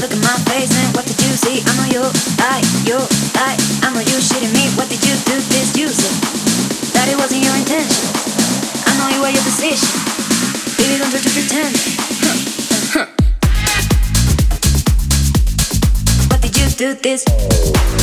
Look at my face and what did you see? I know you lie, you lie. I know you shitting me. What did you do this using? That it wasn't your intention. I know you were your decision. Baby, don't try to pretend. Huh, huh. What did you do this?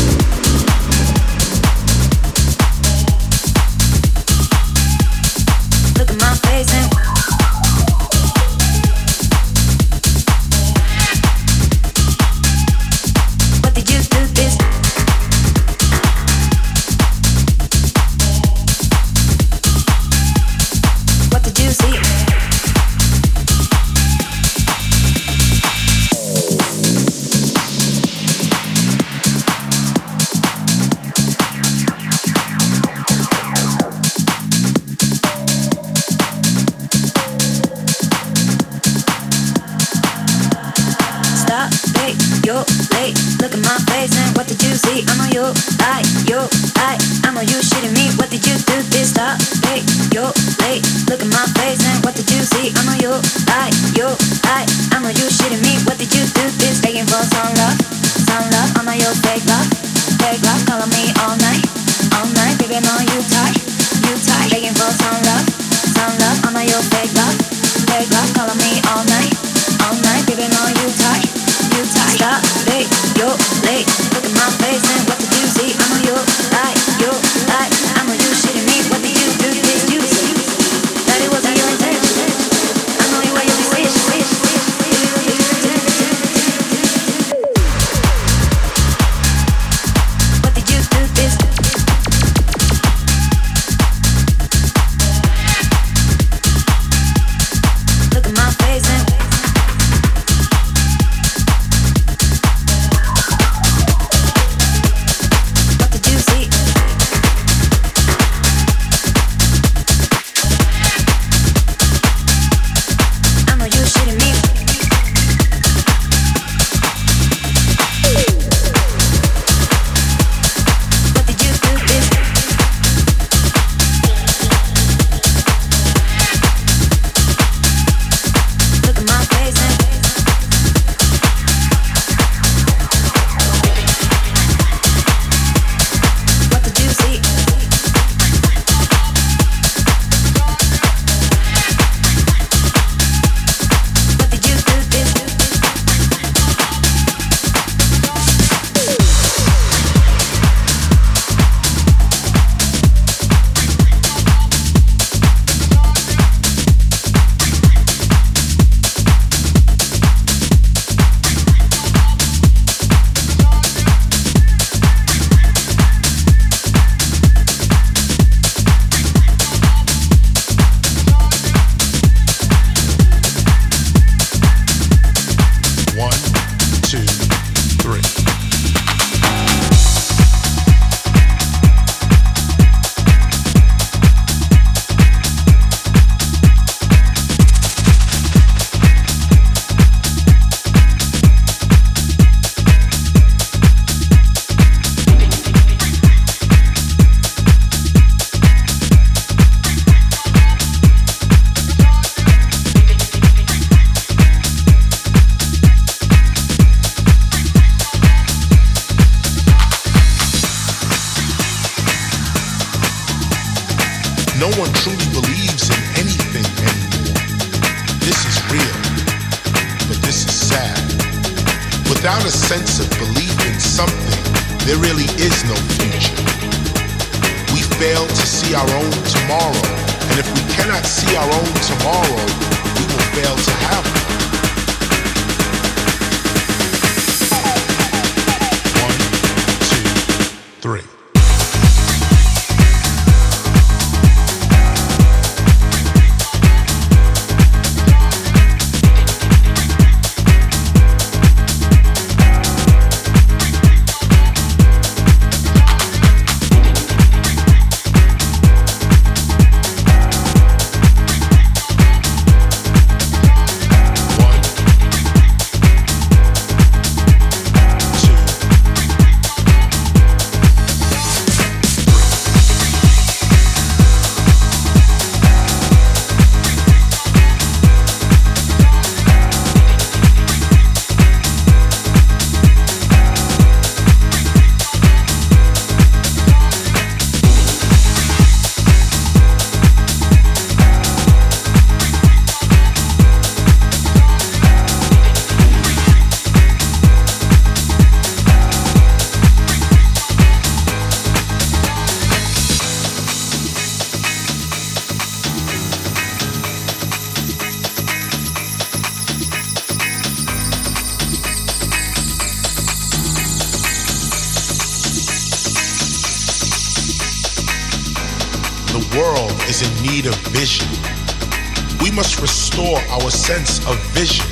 Sense of vision.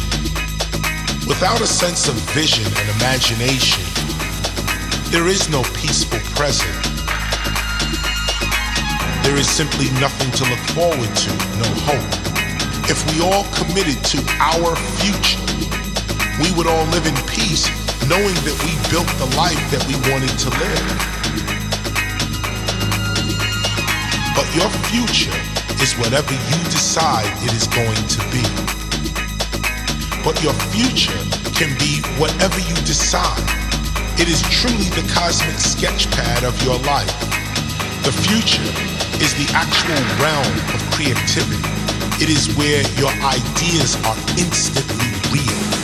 Without a sense of vision and imagination, there is no peaceful present. There is simply nothing to look forward to, no hope. If we all committed to our future, we would all live in peace knowing that we built the life that we wanted to live. But your future is whatever you decide it is going to be. But your future can be whatever you decide. It is truly the cosmic sketchpad of your life. The future is the actual realm of creativity. It is where your ideas are instantly real.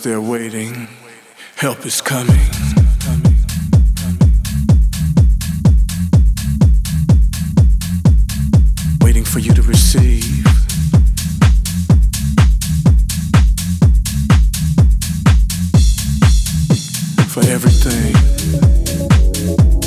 They're waiting. Help is coming. Waiting for you to receive. For everything.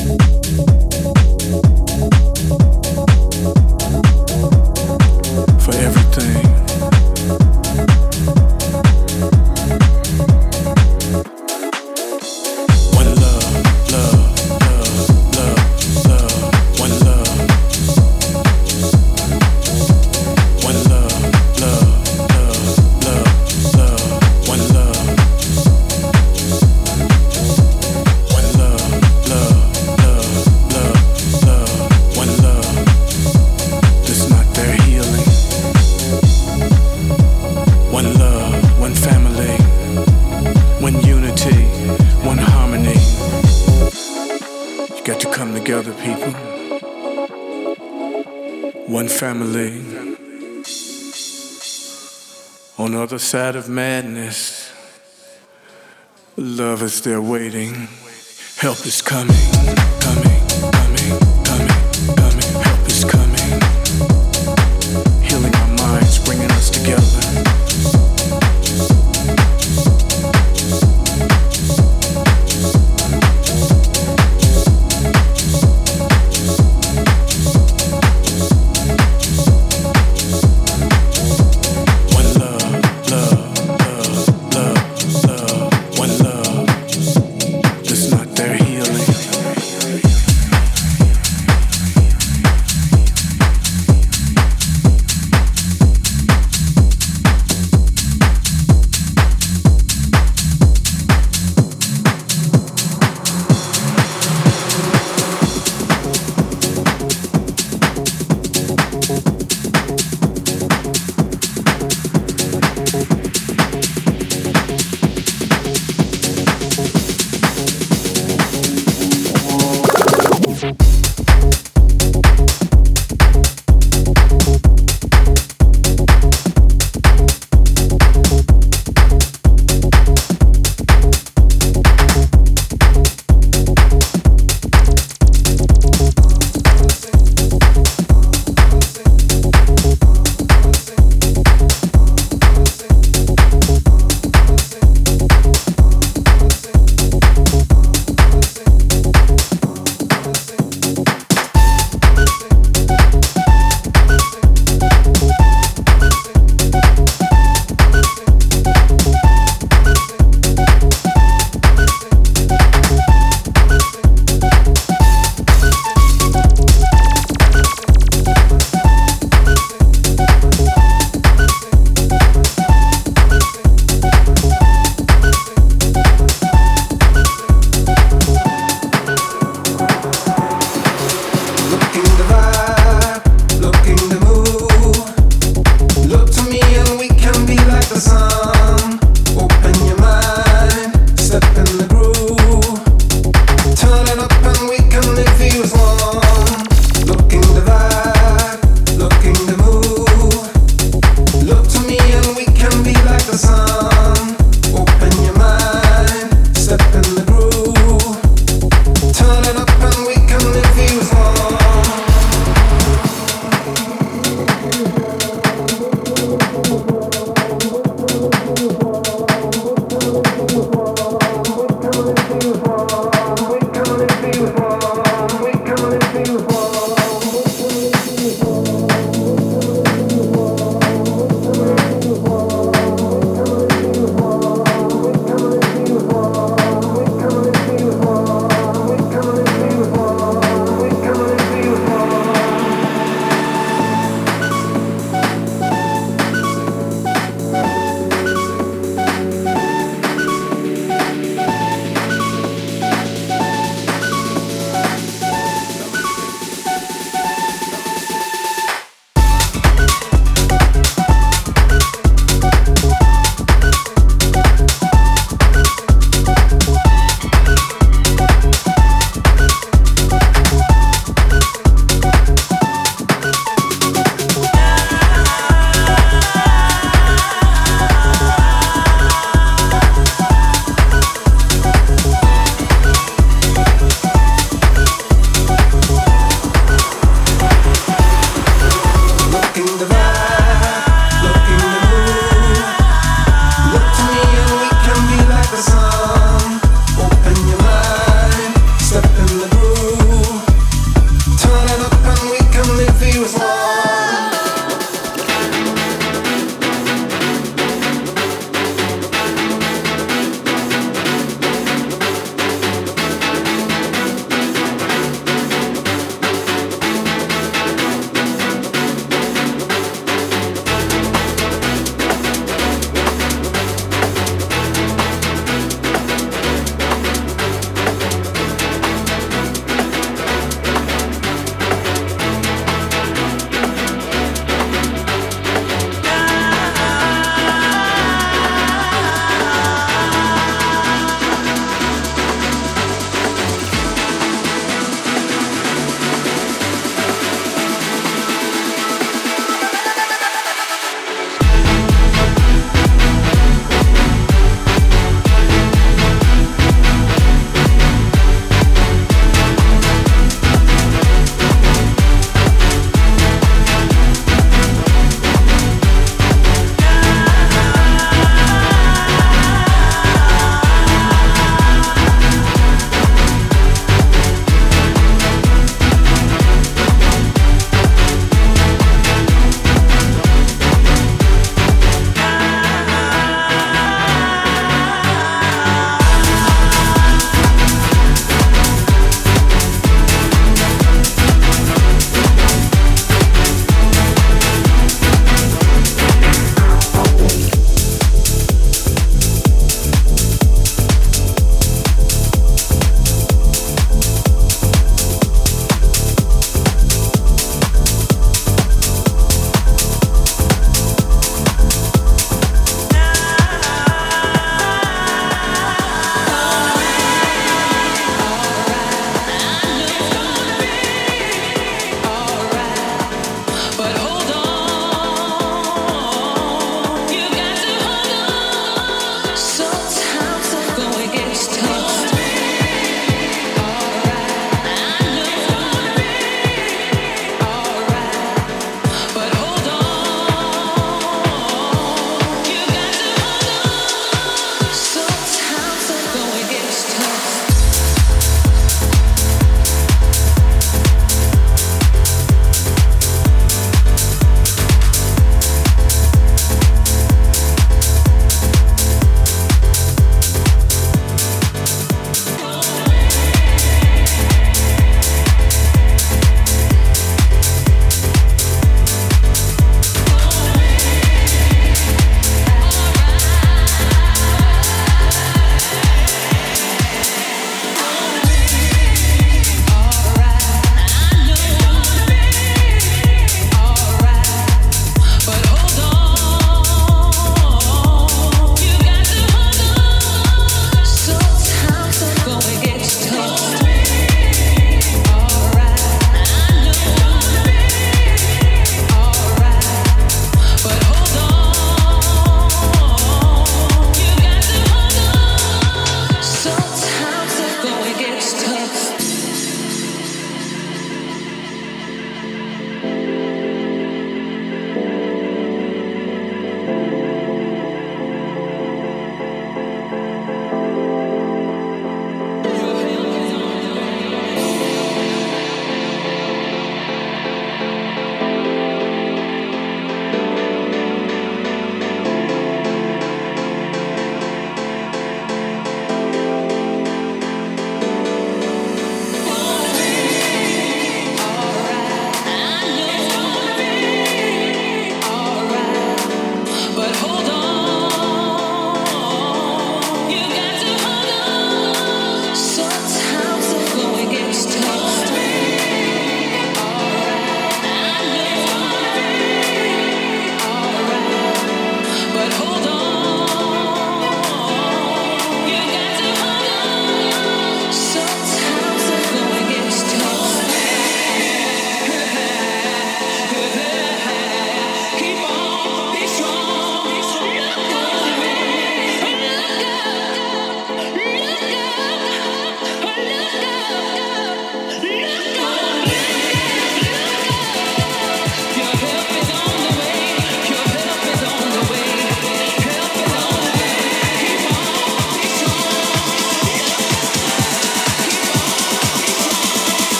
Other side of madness. Love is there waiting. Help is coming, coming, coming,